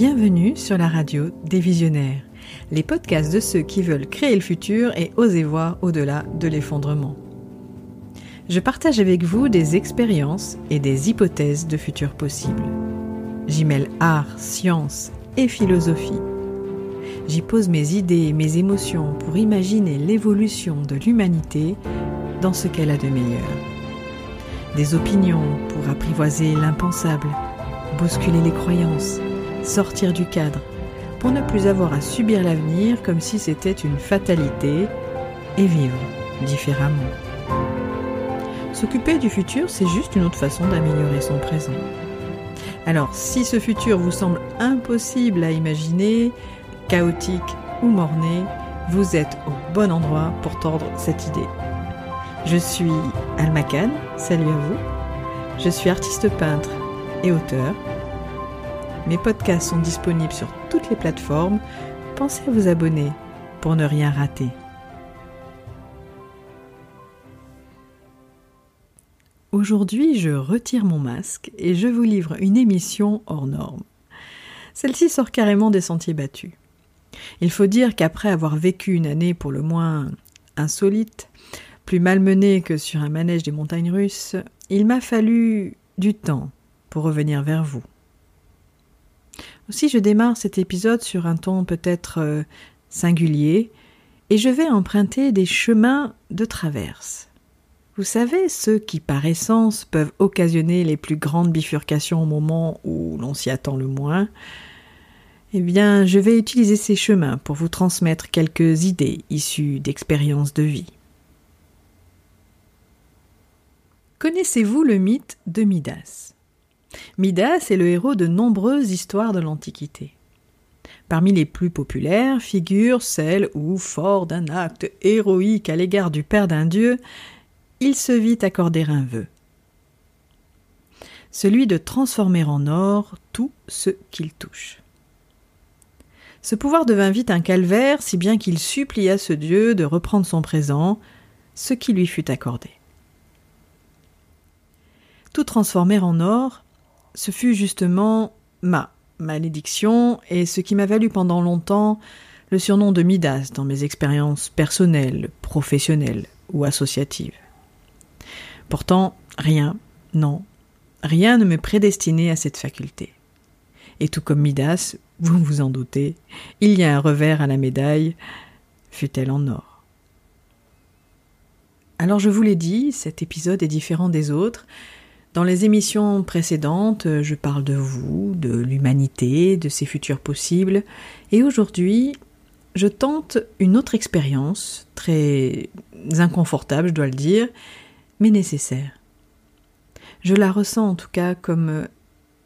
Bienvenue sur la radio des visionnaires, les podcasts de ceux qui veulent créer le futur et oser voir au-delà de l'effondrement. Je partage avec vous des expériences et des hypothèses de futurs possibles. J'y mêle art, science et philosophie. J'y pose mes idées et mes émotions pour imaginer l'évolution de l'humanité dans ce qu'elle a de meilleur. Des opinions pour apprivoiser l'impensable, bousculer les croyances, sortir du cadre, pour ne plus avoir à subir l'avenir comme si c'était une fatalité et vivre différemment. S'occuper du futur, c'est juste une autre façon d'améliorer son présent. Alors, si ce futur vous semble impossible à imaginer, chaotique ou morné, vous êtes au bon endroit pour tordre cette idée. Je suis Alma Khan, salut à vous. Je suis artiste peintre et auteur. Mes podcasts sont disponibles sur toutes les plateformes. Pensez à vous abonner pour ne rien rater. Aujourd'hui, je retire mon masque et je vous livre une émission hors norme. Celle-ci sort carrément des sentiers battus. Il faut dire qu'après avoir vécu une année pour le moins insolite, plus malmenée que sur un manège des montagnes russes, il m'a fallu du temps pour revenir vers vous. Aussi je démarre cet épisode sur un ton peut-être euh, singulier, et je vais emprunter des chemins de traverse. Vous savez, ceux qui par essence peuvent occasionner les plus grandes bifurcations au moment où l'on s'y attend le moins, eh bien, je vais utiliser ces chemins pour vous transmettre quelques idées issues d'expériences de vie. Connaissez-vous le mythe de Midas? Midas est le héros de nombreuses histoires de l'Antiquité. Parmi les plus populaires figure celle où, fort d'un acte héroïque à l'égard du père d'un dieu, il se vit accorder un vœu. Celui de transformer en or tout ce qu'il touche. Ce pouvoir devint vite un calvaire, si bien qu'il supplia ce dieu de reprendre son présent, ce qui lui fut accordé. Tout transformer en or, ce fut justement ma malédiction et ce qui m'a valu pendant longtemps le surnom de Midas dans mes expériences personnelles, professionnelles ou associatives. Pourtant, rien, non, rien ne me prédestinait à cette faculté. Et tout comme Midas, vous vous en doutez, il y a un revers à la médaille, fut-elle en or. Alors je vous l'ai dit, cet épisode est différent des autres. Dans les émissions précédentes, je parle de vous, de l'humanité, de ses futurs possibles, et aujourd'hui, je tente une autre expérience, très inconfortable, je dois le dire, mais nécessaire. Je la ressens en tout cas comme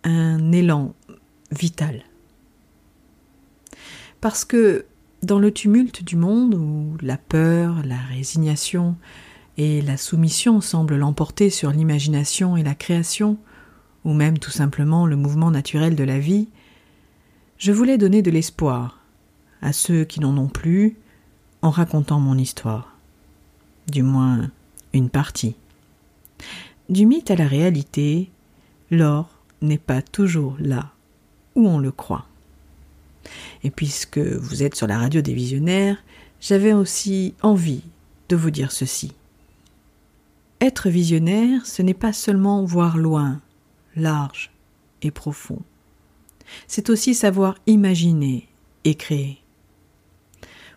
un élan vital. Parce que dans le tumulte du monde où la peur, la résignation et la soumission semblent l'emporter sur l'imagination et la création, ou même tout simplement le mouvement naturel de la vie, je voulais donner de l'espoir à ceux qui n'en ont plus en racontant mon histoire. Du moins une partie. Du mythe à la réalité, l'or n'est pas toujours là où on le croit. Et puisque vous êtes sur la radio des visionnaires, j'avais aussi envie de vous dire ceci. Être visionnaire, ce n'est pas seulement voir loin, large et profond. C'est aussi savoir imaginer et créer.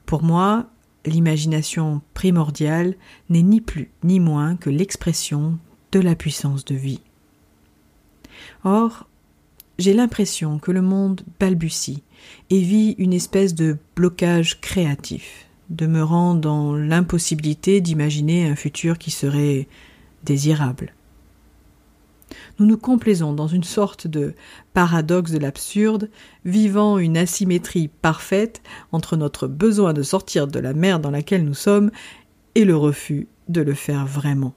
Pour moi, l'imagination primordiale n'est ni plus ni moins que l'expression de la puissance de vie. Or, j'ai l'impression que le monde balbutie et vit une espèce de blocage créatif, demeurant dans l'impossibilité d'imaginer un futur qui serait désirable. Nous nous complaisons dans une sorte de paradoxe de l'absurde, vivant une asymétrie parfaite entre notre besoin de sortir de la mer dans laquelle nous sommes et le refus de le faire vraiment.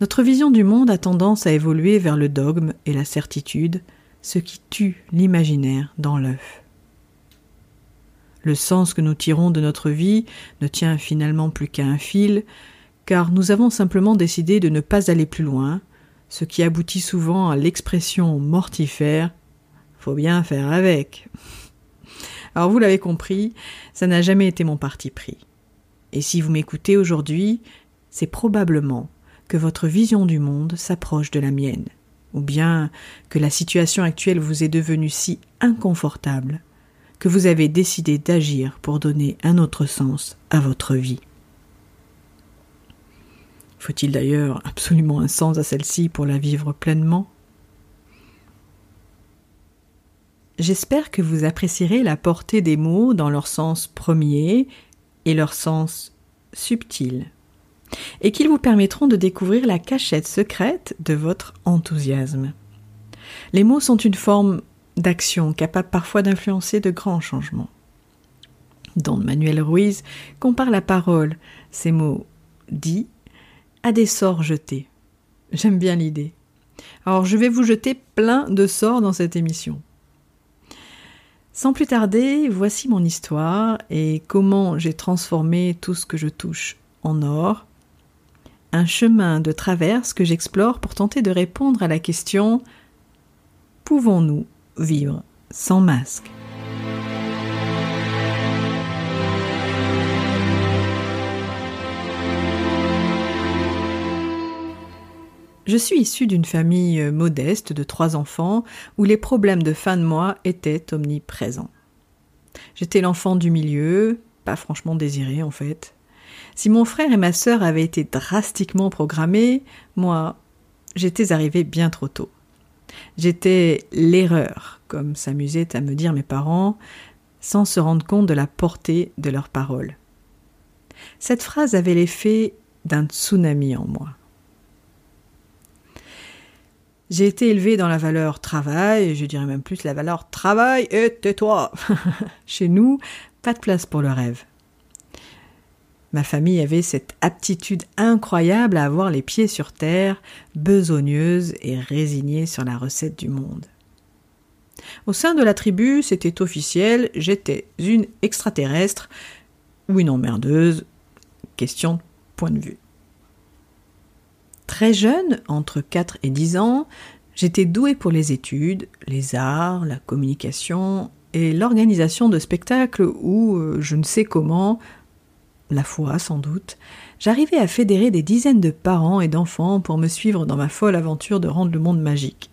Notre vision du monde a tendance à évoluer vers le dogme et la certitude, ce qui tue l'imaginaire dans l'œuf. Le sens que nous tirons de notre vie ne tient finalement plus qu'à un fil, car nous avons simplement décidé de ne pas aller plus loin, ce qui aboutit souvent à l'expression mortifère faut bien faire avec. Alors vous l'avez compris, ça n'a jamais été mon parti pris. Et si vous m'écoutez aujourd'hui, c'est probablement que votre vision du monde s'approche de la mienne, ou bien que la situation actuelle vous est devenue si inconfortable que vous avez décidé d'agir pour donner un autre sens à votre vie. Faut-il d'ailleurs absolument un sens à celle-ci pour la vivre pleinement? J'espère que vous apprécierez la portée des mots dans leur sens premier et leur sens subtil, et qu'ils vous permettront de découvrir la cachette secrète de votre enthousiasme. Les mots sont une forme d'action capable parfois d'influencer de grands changements. Don Manuel Ruiz compare la parole, ces mots dits, à des sorts jetés. J'aime bien l'idée. Alors je vais vous jeter plein de sorts dans cette émission. Sans plus tarder, voici mon histoire et comment j'ai transformé tout ce que je touche en or. Un chemin de traverse que j'explore pour tenter de répondre à la question Pouvons-nous vivre sans masque Je suis issue d'une famille euh, modeste de trois enfants où les problèmes de fin de mois étaient omniprésents. J'étais l'enfant du milieu, pas franchement désiré en fait. Si mon frère et ma sœur avaient été drastiquement programmés, moi, j'étais arrivé bien trop tôt. J'étais l'erreur, comme s'amusaient à me dire mes parents, sans se rendre compte de la portée de leurs paroles. Cette phrase avait l'effet d'un tsunami en moi. J'ai été élevé dans la valeur travail, je dirais même plus la valeur travail et tais-toi. Chez nous, pas de place pour le rêve. Ma famille avait cette aptitude incroyable à avoir les pieds sur terre, besogneuse et résignée sur la recette du monde. Au sein de la tribu, c'était officiel, j'étais une extraterrestre ou une emmerdeuse. Question de point de vue. Très jeune, entre 4 et 10 ans, j'étais douée pour les études, les arts, la communication et l'organisation de spectacles où, euh, je ne sais comment, la foi sans doute, j'arrivais à fédérer des dizaines de parents et d'enfants pour me suivre dans ma folle aventure de rendre le monde magique.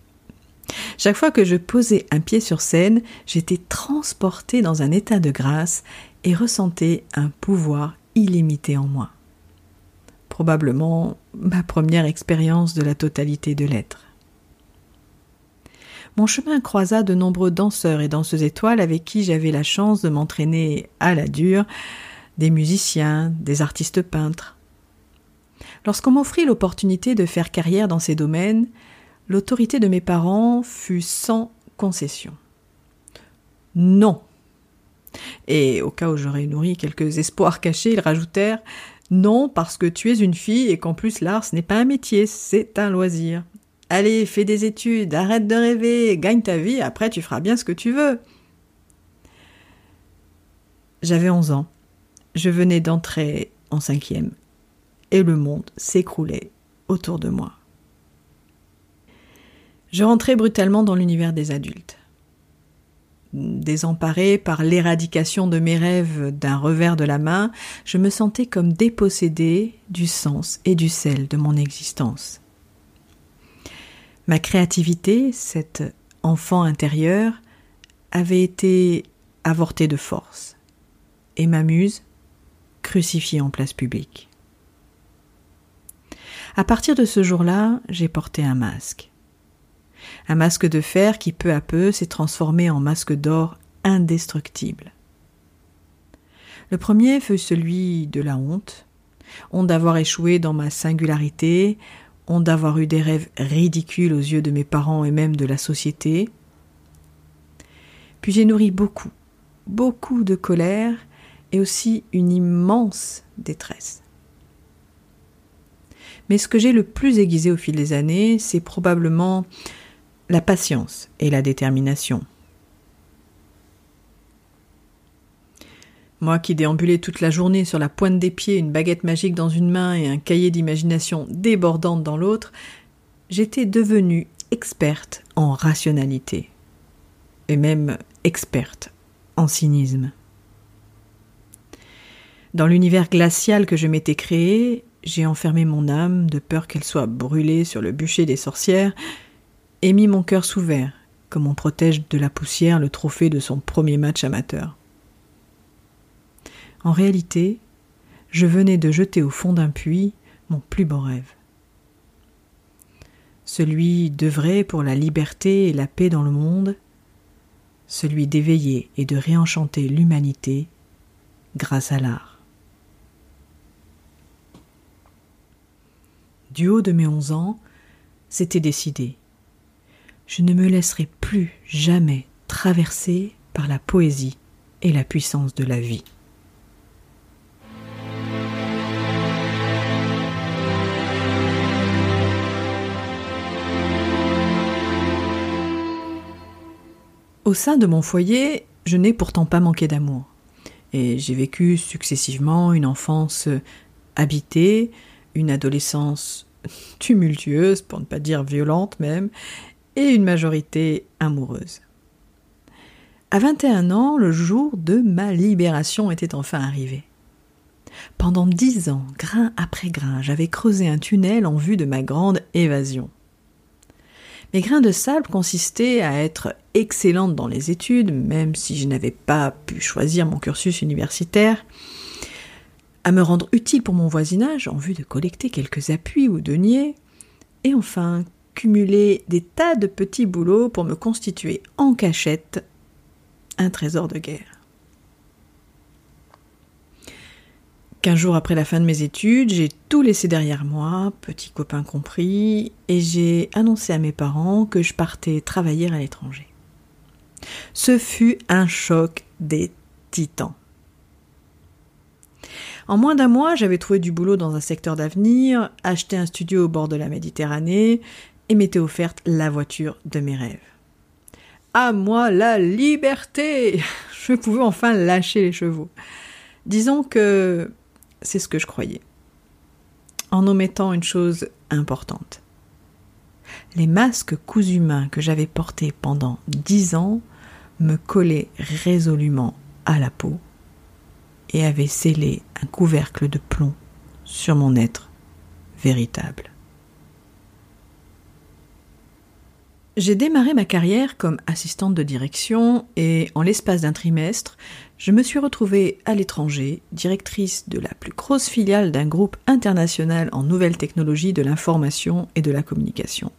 Chaque fois que je posais un pied sur scène, j'étais transportée dans un état de grâce et ressentais un pouvoir illimité en moi probablement ma première expérience de la totalité de l'être. Mon chemin croisa de nombreux danseurs et danseuses étoiles avec qui j'avais la chance de m'entraîner à la dure, des musiciens, des artistes peintres. Lorsqu'on m'offrit l'opportunité de faire carrière dans ces domaines, l'autorité de mes parents fut sans concession. Non. Et au cas où j'aurais nourri quelques espoirs cachés, ils rajoutèrent non, parce que tu es une fille et qu'en plus l'art ce n'est pas un métier, c'est un loisir. Allez, fais des études, arrête de rêver, gagne ta vie, après tu feras bien ce que tu veux. J'avais onze ans. Je venais d'entrer en cinquième. Et le monde s'écroulait autour de moi. Je rentrais brutalement dans l'univers des adultes désemparée par l'éradication de mes rêves d'un revers de la main, je me sentais comme dépossédée du sens et du sel de mon existence. Ma créativité, cet enfant intérieur, avait été avortée de force, et ma muse crucifiée en place publique. À partir de ce jour-là, j'ai porté un masque un masque de fer qui peu à peu s'est transformé en masque d'or indestructible. Le premier fut celui de la honte, honte d'avoir échoué dans ma singularité, honte d'avoir eu des rêves ridicules aux yeux de mes parents et même de la société. Puis j'ai nourri beaucoup, beaucoup de colère et aussi une immense détresse. Mais ce que j'ai le plus aiguisé au fil des années, c'est probablement la patience et la détermination. Moi qui déambulais toute la journée sur la pointe des pieds, une baguette magique dans une main et un cahier d'imagination débordante dans l'autre, j'étais devenue experte en rationalité. et même experte en cynisme. Dans l'univers glacial que je m'étais créé, j'ai enfermé mon âme de peur qu'elle soit brûlée sur le bûcher des sorcières et mis mon cœur sous verre, comme on protège de la poussière le trophée de son premier match amateur. En réalité, je venais de jeter au fond d'un puits mon plus beau rêve. Celui d'œuvrer pour la liberté et la paix dans le monde, celui d'éveiller et de réenchanter l'humanité grâce à l'art. Du haut de mes onze ans, c'était décidé. Je ne me laisserai plus jamais traverser par la poésie et la puissance de la vie. Au sein de mon foyer, je n'ai pourtant pas manqué d'amour. Et j'ai vécu successivement une enfance habitée, une adolescence tumultueuse, pour ne pas dire violente même, et une majorité amoureuse. À 21 ans, le jour de ma libération était enfin arrivé. Pendant dix ans, grain après grain, j'avais creusé un tunnel en vue de ma grande évasion. Mes grains de sable consistaient à être excellente dans les études, même si je n'avais pas pu choisir mon cursus universitaire, à me rendre utile pour mon voisinage en vue de collecter quelques appuis ou deniers, et enfin cumuler des tas de petits boulots pour me constituer en cachette un trésor de guerre. Quinze jours après la fin de mes études, j'ai tout laissé derrière moi, petit copain compris, et j'ai annoncé à mes parents que je partais travailler à l'étranger. Ce fut un choc des titans. En moins d'un mois, j'avais trouvé du boulot dans un secteur d'avenir, acheté un studio au bord de la Méditerranée et m'était offerte la voiture de mes rêves. À moi la liberté Je pouvais enfin lâcher les chevaux. Disons que c'est ce que je croyais. En omettant une chose importante. Les masques cousus mains que j'avais portés pendant dix ans me collaient résolument à la peau et avaient scellé un couvercle de plomb sur mon être véritable. J'ai démarré ma carrière comme assistante de direction et en l'espace d'un trimestre, je me suis retrouvée à l'étranger, directrice de la plus grosse filiale d'un groupe international en nouvelles technologies de l'information et de la communication.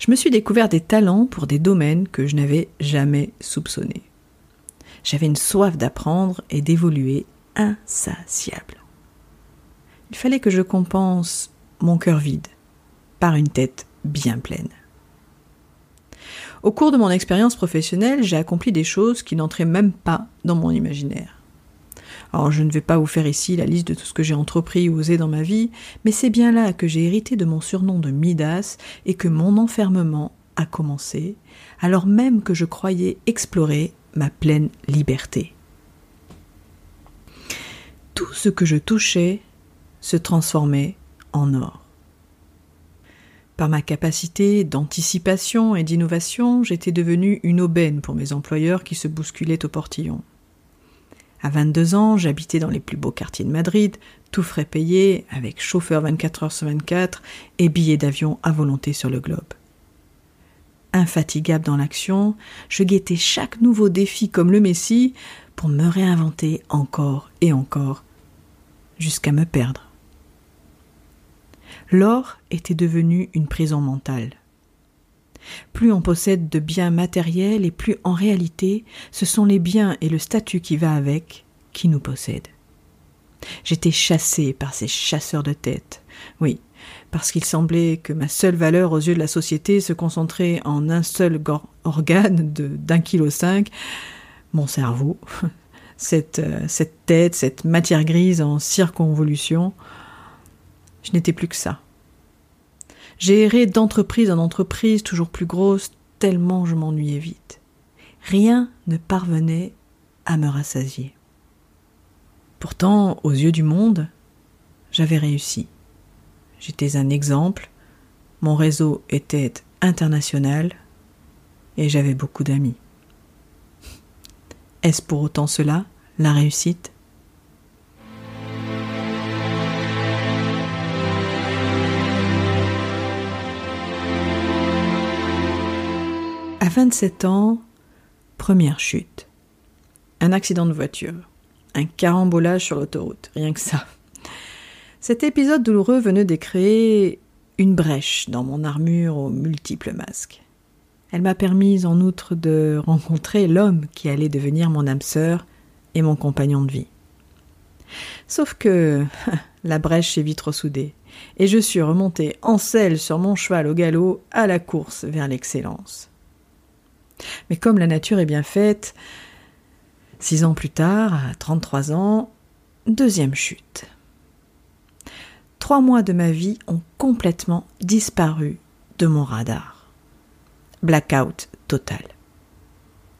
Je me suis découvert des talents pour des domaines que je n'avais jamais soupçonnés. J'avais une soif d'apprendre et d'évoluer insatiable. Il fallait que je compense mon cœur vide par une tête bien pleine. Au cours de mon expérience professionnelle, j'ai accompli des choses qui n'entraient même pas dans mon imaginaire. Alors je ne vais pas vous faire ici la liste de tout ce que j'ai entrepris ou osé dans ma vie, mais c'est bien là que j'ai hérité de mon surnom de Midas et que mon enfermement a commencé, alors même que je croyais explorer ma pleine liberté. Tout ce que je touchais se transformait en or. Par ma capacité d'anticipation et d'innovation, j'étais devenue une aubaine pour mes employeurs qui se bousculaient au portillon. À 22 ans, j'habitais dans les plus beaux quartiers de Madrid, tout frais payé, avec chauffeur 24 heures sur 24 et billets d'avion à volonté sur le globe. Infatigable dans l'action, je guettais chaque nouveau défi comme le Messie pour me réinventer encore et encore, jusqu'à me perdre l'or était devenu une prison mentale. Plus on possède de biens matériels et plus en réalité ce sont les biens et le statut qui va avec qui nous possèdent. J'étais chassé par ces chasseurs de tête. Oui, parce qu'il semblait que ma seule valeur aux yeux de la société se concentrait en un seul organe d'un kilo cinq, mon cerveau, cette, euh, cette tête, cette matière grise en circonvolution. Je n'étais plus que ça. J'ai erré d'entreprise en entreprise toujours plus grosse, tellement je m'ennuyais vite. Rien ne parvenait à me rassasier. Pourtant, aux yeux du monde, j'avais réussi. J'étais un exemple, mon réseau était international et j'avais beaucoup d'amis. Est-ce pour autant cela, la réussite? À 27 ans, première chute. Un accident de voiture. Un carambolage sur l'autoroute, rien que ça. Cet épisode douloureux venait de créer une brèche dans mon armure aux multiples masques. Elle m'a permis en outre de rencontrer l'homme qui allait devenir mon âme sœur et mon compagnon de vie. Sauf que la brèche est vite ressoudée, et je suis remonté en selle sur mon cheval au galop à la course vers l'excellence. Mais comme la nature est bien faite, six ans plus tard, à 33 ans, deuxième chute. Trois mois de ma vie ont complètement disparu de mon radar. Blackout total.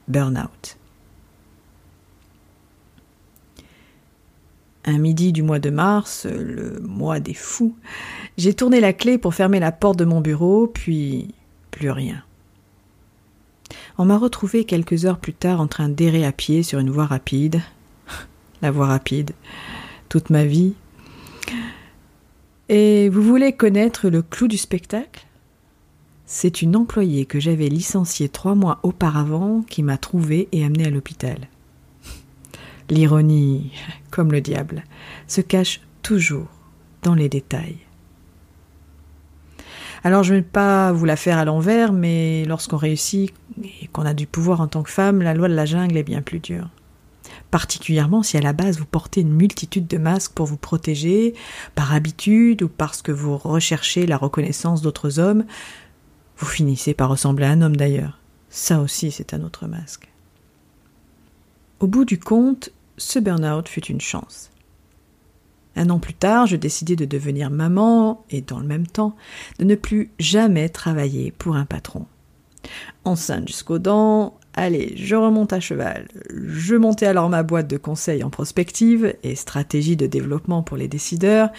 Burnout. Un midi du mois de mars, le mois des fous, j'ai tourné la clé pour fermer la porte de mon bureau, puis plus rien. On m'a retrouvé quelques heures plus tard en train d'errer à pied sur une voie rapide. la voie rapide. Toute ma vie. Et vous voulez connaître le clou du spectacle? C'est une employée que j'avais licenciée trois mois auparavant qui m'a trouvée et amenée à l'hôpital. L'ironie, comme le diable, se cache toujours dans les détails. Alors je ne vais pas vous la faire à l'envers, mais lorsqu'on réussit et qu'on a du pouvoir en tant que femme, la loi de la jungle est bien plus dure particulièrement si à la base vous portez une multitude de masques pour vous protéger, par habitude ou parce que vous recherchez la reconnaissance d'autres hommes, vous finissez par ressembler à un homme d'ailleurs. Ça aussi c'est un autre masque. Au bout du compte, ce burn-out fut une chance. Un an plus tard, je décidai de devenir maman et dans le même temps de ne plus jamais travailler pour un patron. Enceinte jusqu'aux dents, Allez, je remonte à cheval. Je montais alors ma boîte de conseils en prospective et stratégie de développement pour les décideurs.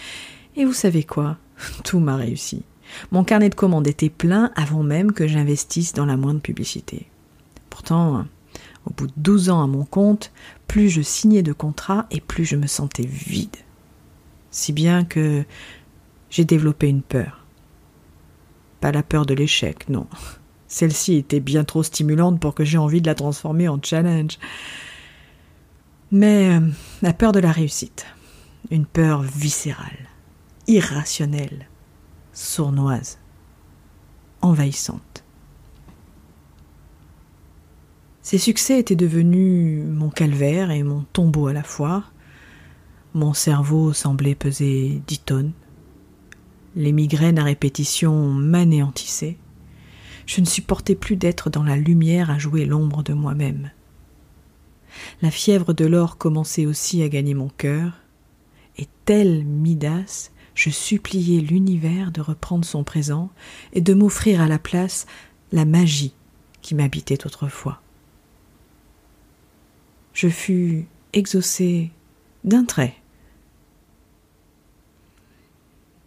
Et vous savez quoi? Tout m'a réussi. Mon carnet de commandes était plein avant même que j'investisse dans la moindre publicité. Pourtant, au bout de 12 ans à mon compte, plus je signais de contrats et plus je me sentais vide. Si bien que j'ai développé une peur. Pas la peur de l'échec, non. Celle-ci était bien trop stimulante pour que j'aie envie de la transformer en challenge. Mais euh, la peur de la réussite, une peur viscérale, irrationnelle, sournoise, envahissante. Ces succès étaient devenus mon calvaire et mon tombeau à la fois. Mon cerveau semblait peser dix tonnes. Les migraines à répétition m'anéantissaient. Je ne supportais plus d'être dans la lumière à jouer l'ombre de moi-même. La fièvre de l'or commençait aussi à gagner mon cœur, et tel Midas, je suppliais l'univers de reprendre son présent et de m'offrir à la place la magie qui m'habitait autrefois. Je fus exaucé d'un trait.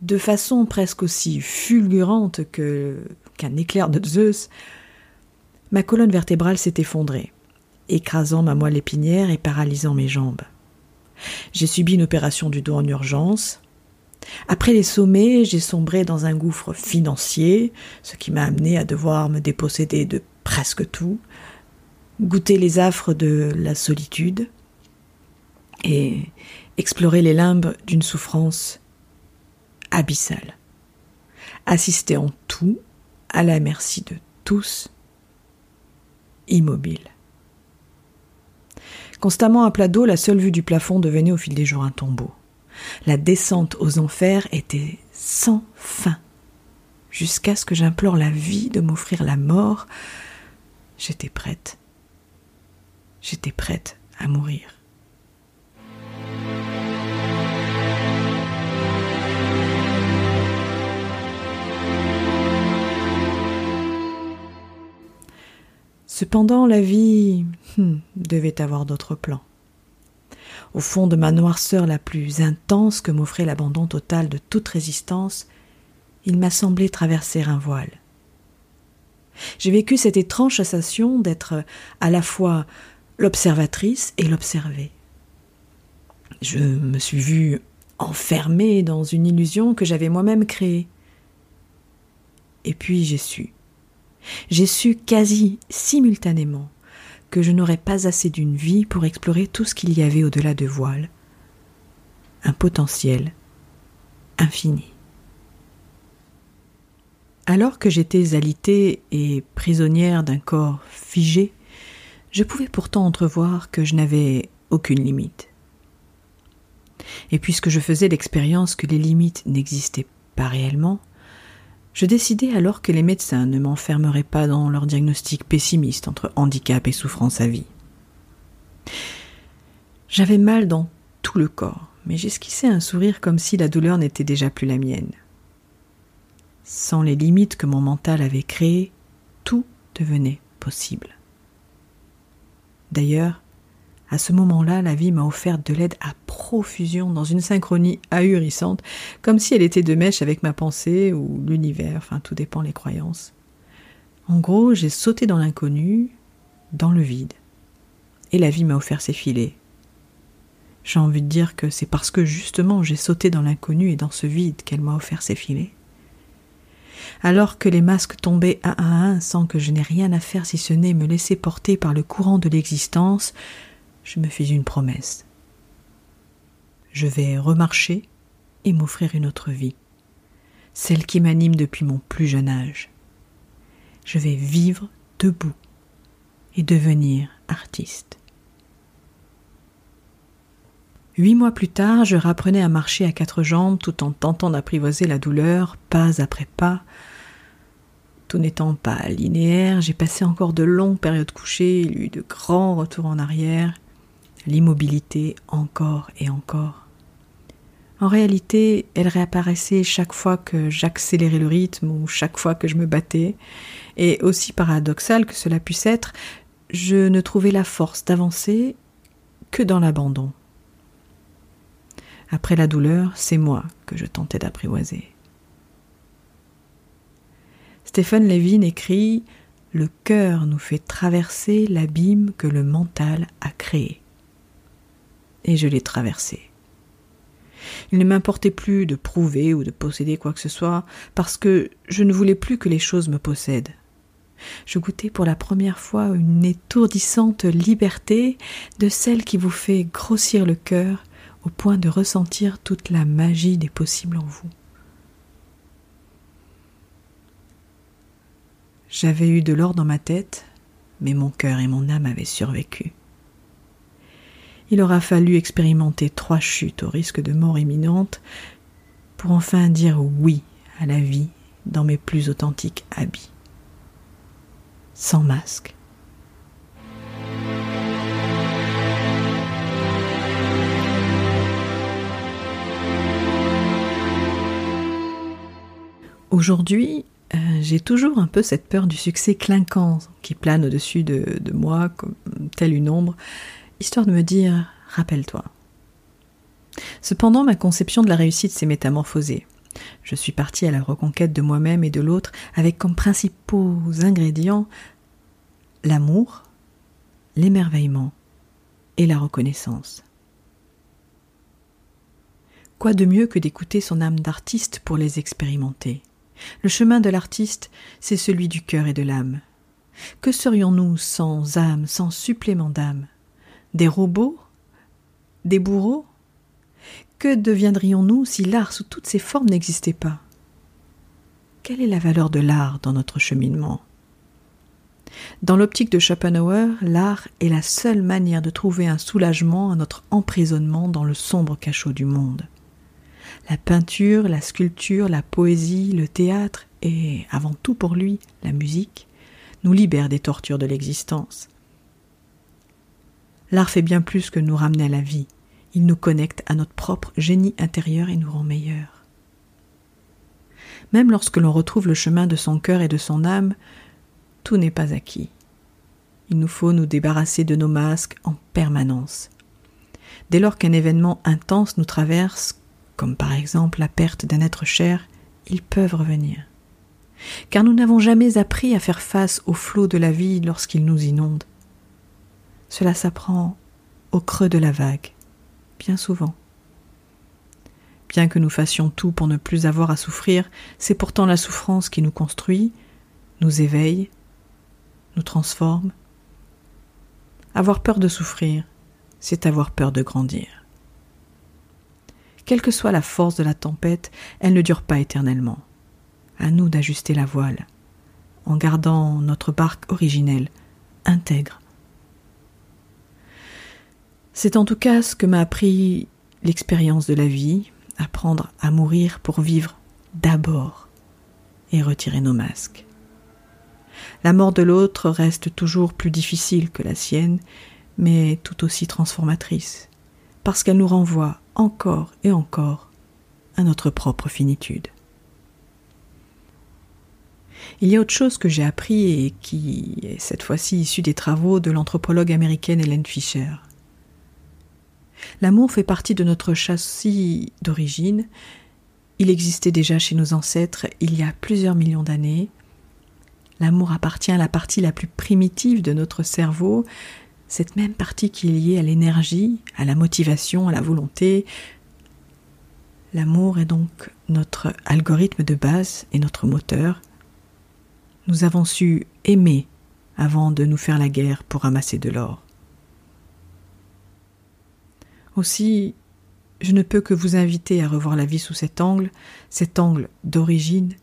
De façon presque aussi fulgurante que qu'un éclair de Zeus, ma colonne vertébrale s'est effondrée, écrasant ma moelle épinière et paralysant mes jambes. J'ai subi une opération du dos en urgence. Après les sommets, j'ai sombré dans un gouffre financier, ce qui m'a amené à devoir me déposséder de presque tout, goûter les affres de la solitude et explorer les limbes d'une souffrance abyssale. Assister en tout à la merci de tous, immobile. Constamment à plat d'eau, la seule vue du plafond devenait au fil des jours un tombeau. La descente aux enfers était sans fin. Jusqu'à ce que j'implore la vie de m'offrir la mort, j'étais prête. J'étais prête à mourir. Cependant, la vie hmm, devait avoir d'autres plans. Au fond de ma noirceur la plus intense que m'offrait l'abandon total de toute résistance, il m'a semblé traverser un voile. J'ai vécu cette étrange sensation d'être à la fois l'observatrice et l'observer. Je me suis vue enfermée dans une illusion que j'avais moi-même créée. Et puis j'ai su. J'ai su quasi simultanément que je n'aurais pas assez d'une vie pour explorer tout ce qu'il y avait au-delà de voile. Un potentiel infini. Alors que j'étais alitée et prisonnière d'un corps figé, je pouvais pourtant entrevoir que je n'avais aucune limite. Et puisque je faisais l'expérience que les limites n'existaient pas réellement, je décidai alors que les médecins ne m'enfermeraient pas dans leur diagnostic pessimiste entre handicap et souffrance à vie. J'avais mal dans tout le corps, mais j'esquissais un sourire comme si la douleur n'était déjà plus la mienne. Sans les limites que mon mental avait créées, tout devenait possible. D'ailleurs, à ce moment-là, la vie m'a offert de l'aide à profusion dans une synchronie ahurissante, comme si elle était de mèche avec ma pensée ou l'univers, enfin tout dépend les croyances. En gros, j'ai sauté dans l'inconnu, dans le vide. Et la vie m'a offert ses filets. J'ai envie de dire que c'est parce que justement j'ai sauté dans l'inconnu et dans ce vide qu'elle m'a offert ses filets alors que les masques tombaient un à un sans que je n'ai rien à faire si ce n'est me laisser porter par le courant de l'existence, je me fis une promesse. Je vais remarcher et m'offrir une autre vie, celle qui m'anime depuis mon plus jeune âge. Je vais vivre debout et devenir artiste. Huit mois plus tard, je rapprenais à marcher à quatre jambes tout en tentant d'apprivoiser la douleur, pas après pas. Tout n'étant pas linéaire, j'ai passé encore de longues périodes couchées, il y eut de grands retours en arrière, l'immobilité encore et encore. En réalité, elle réapparaissait chaque fois que j'accélérais le rythme ou chaque fois que je me battais, et aussi paradoxal que cela puisse être, je ne trouvais la force d'avancer que dans l'abandon. Après la douleur, c'est moi que je tentais d'apprivoiser. Stephen Levin écrit Le cœur nous fait traverser l'abîme que le mental a créé. Et je l'ai traversé. Il ne m'importait plus de prouver ou de posséder quoi que ce soit, parce que je ne voulais plus que les choses me possèdent. Je goûtais pour la première fois une étourdissante liberté de celle qui vous fait grossir le cœur au point de ressentir toute la magie des possibles en vous. J'avais eu de l'or dans ma tête, mais mon cœur et mon âme avaient survécu. Il aura fallu expérimenter trois chutes au risque de mort imminente pour enfin dire oui à la vie dans mes plus authentiques habits. Sans masque, Aujourd'hui, euh, j'ai toujours un peu cette peur du succès clinquant qui plane au-dessus de, de, moi comme telle une ombre, histoire de me dire rappelle-toi. Cependant, ma conception de la réussite s'est métamorphosée. Je suis partie à la reconquête de moi-même et de l'autre avec comme principaux ingrédients l'amour, l'émerveillement et la reconnaissance. Quoi de mieux que d'écouter son âme d'artiste pour les expérimenter? Le chemin de l'artiste, c'est celui du cœur et de l'âme. Que serions-nous sans âme, sans supplément d'âme? Des robots Des bourreaux? Que deviendrions-nous si l'art sous toutes ses formes n'existait pas? Quelle est la valeur de l'art dans notre cheminement? Dans l'optique de Schopenhauer, l'art est la seule manière de trouver un soulagement à notre emprisonnement dans le sombre cachot du monde. La peinture, la sculpture, la poésie, le théâtre et, avant tout pour lui, la musique, nous libèrent des tortures de l'existence. L'art fait bien plus que nous ramener à la vie, il nous connecte à notre propre génie intérieur et nous rend meilleurs. Même lorsque l'on retrouve le chemin de son cœur et de son âme, tout n'est pas acquis. Il nous faut nous débarrasser de nos masques en permanence. Dès lors qu'un événement intense nous traverse, comme par exemple la perte d'un être cher, ils peuvent revenir. Car nous n'avons jamais appris à faire face au flot de la vie lorsqu'il nous inonde. Cela s'apprend au creux de la vague, bien souvent. Bien que nous fassions tout pour ne plus avoir à souffrir, c'est pourtant la souffrance qui nous construit, nous éveille, nous transforme. Avoir peur de souffrir, c'est avoir peur de grandir. Quelle que soit la force de la tempête, elle ne dure pas éternellement. À nous d'ajuster la voile, en gardant notre barque originelle, intègre. C'est en tout cas ce que m'a appris l'expérience de la vie, apprendre à mourir pour vivre d'abord et retirer nos masques. La mort de l'autre reste toujours plus difficile que la sienne, mais tout aussi transformatrice, parce qu'elle nous renvoie encore et encore à notre propre finitude. Il y a autre chose que j'ai appris et qui est cette fois-ci issu des travaux de l'anthropologue américaine Helen Fisher. L'amour fait partie de notre châssis d'origine. Il existait déjà chez nos ancêtres il y a plusieurs millions d'années. L'amour appartient à la partie la plus primitive de notre cerveau, cette même partie qui est liée à l'énergie, à la motivation, à la volonté. L'amour est donc notre algorithme de base et notre moteur. Nous avons su aimer avant de nous faire la guerre pour amasser de l'or. Aussi, je ne peux que vous inviter à revoir la vie sous cet angle, cet angle d'origine,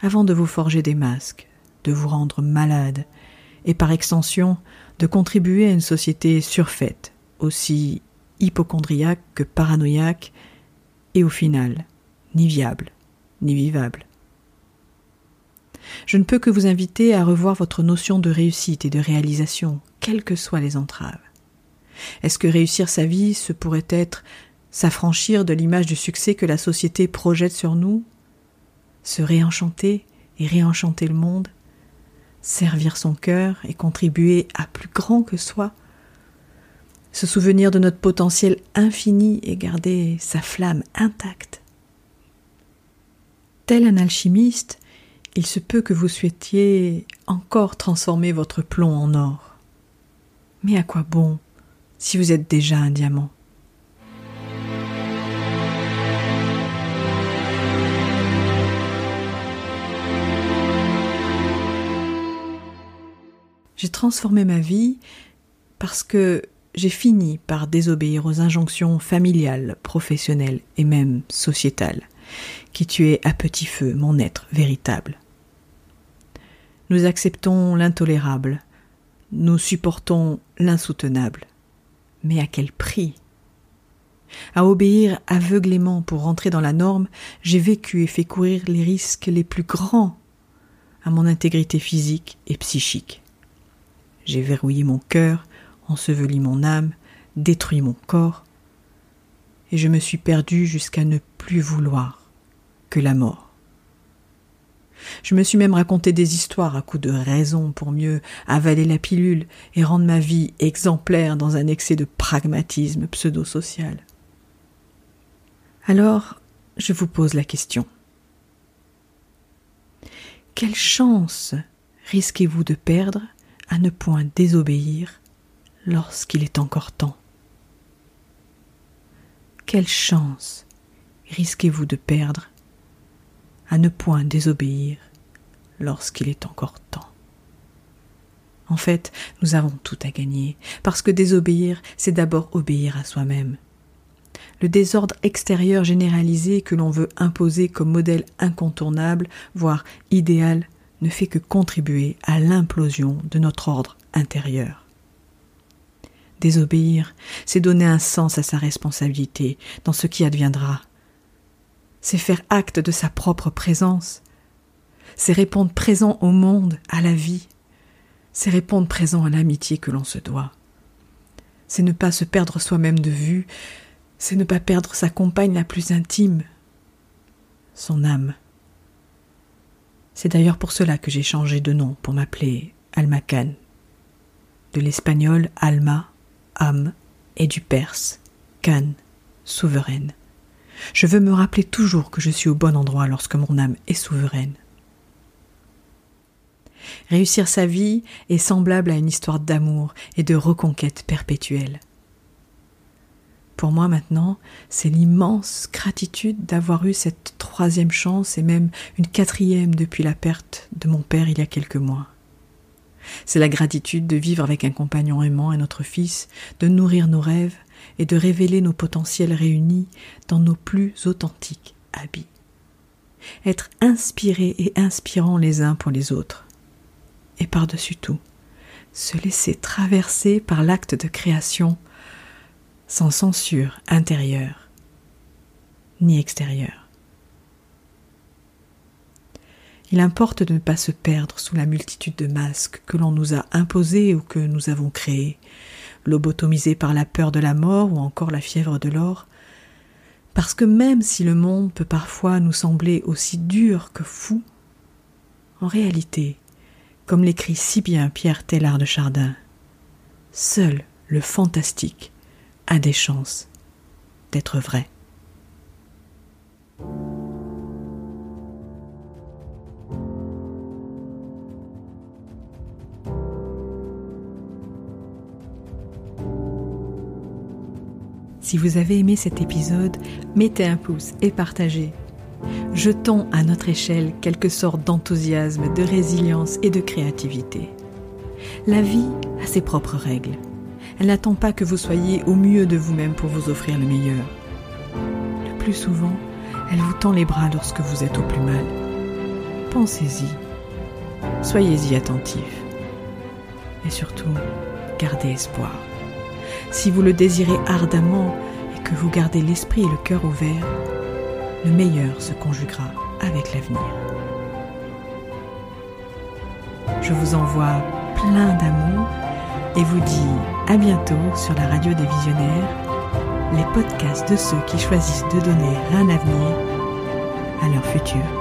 avant de vous forger des masques, de vous rendre malade, et par extension de contribuer à une société surfaite, aussi hypochondriaque que paranoïaque, et au final, ni viable, ni vivable. Je ne peux que vous inviter à revoir votre notion de réussite et de réalisation, quelles que soient les entraves. Est-ce que réussir sa vie, ce pourrait être s'affranchir de l'image du succès que la société projette sur nous? Se réenchanter et réenchanter le monde? Servir son cœur et contribuer à plus grand que soi? Se souvenir de notre potentiel infini et garder sa flamme intacte? Tel un alchimiste, il se peut que vous souhaitiez encore transformer votre plomb en or. Mais à quoi bon? Si vous êtes déjà un diamant. J'ai transformé ma vie parce que j'ai fini par désobéir aux injonctions familiales, professionnelles et même sociétales qui tuaient à petit feu mon être véritable. Nous acceptons l'intolérable, nous supportons l'insoutenable, mais à quel prix? À obéir aveuglément pour rentrer dans la norme, j'ai vécu et fait courir les risques les plus grands à mon intégrité physique et psychique. J'ai verrouillé mon cœur, enseveli mon âme, détruit mon corps, et je me suis perdu jusqu'à ne plus vouloir que la mort. Je me suis même raconté des histoires à coups de raison pour mieux avaler la pilule et rendre ma vie exemplaire dans un excès de pragmatisme pseudo-social. Alors, je vous pose la question. Quelle chance risquez-vous de perdre à ne point désobéir lorsqu'il est encore temps? Quelle chance risquez-vous de perdre à ne point désobéir lorsqu'il est encore temps. En fait, nous avons tout à gagner, parce que désobéir, c'est d'abord obéir à soi-même. Le désordre extérieur généralisé que l'on veut imposer comme modèle incontournable, voire idéal, ne fait que contribuer à l'implosion de notre ordre intérieur. Désobéir, c'est donner un sens à sa responsabilité dans ce qui adviendra, c'est faire acte de sa propre présence, c'est répondre présent au monde, à la vie, c'est répondre présent à l'amitié que l'on se doit. C'est ne pas se perdre soi-même de vue, c'est ne pas perdre sa compagne la plus intime, son âme. C'est d'ailleurs pour cela que j'ai changé de nom pour m'appeler Alma Khan, de l'espagnol Alma, âme, et du perse Khan, souveraine. Je veux me rappeler toujours que je suis au bon endroit lorsque mon âme est souveraine. Réussir sa vie est semblable à une histoire d'amour et de reconquête perpétuelle. Pour moi maintenant, c'est l'immense gratitude d'avoir eu cette troisième chance et même une quatrième depuis la perte de mon père il y a quelques mois. C'est la gratitude de vivre avec un compagnon aimant et notre fils, de nourrir nos rêves et de révéler nos potentiels réunis dans nos plus authentiques habits. Être inspirés et inspirants les uns pour les autres. Et par-dessus tout, se laisser traverser par l'acte de création sans censure intérieure ni extérieure. Il importe de ne pas se perdre sous la multitude de masques que l'on nous a imposés ou que nous avons créés, lobotomisés par la peur de la mort ou encore la fièvre de l'or, parce que même si le monde peut parfois nous sembler aussi dur que fou, en réalité, comme l'écrit si bien Pierre Tellard de Chardin, seul le fantastique a des chances d'être vrai. Si vous avez aimé cet épisode, mettez un pouce et partagez. Jetons à notre échelle quelque sorte d'enthousiasme, de résilience et de créativité. La vie a ses propres règles. Elle n'attend pas que vous soyez au mieux de vous-même pour vous offrir le meilleur. Le plus souvent, elle vous tend les bras lorsque vous êtes au plus mal. Pensez-y. Soyez-y attentif. Et surtout, gardez espoir. Si vous le désirez ardemment et que vous gardez l'esprit et le cœur ouverts, le meilleur se conjuguera avec l'avenir. Je vous envoie plein d'amour et vous dis à bientôt sur la radio des visionnaires, les podcasts de ceux qui choisissent de donner un avenir à leur futur.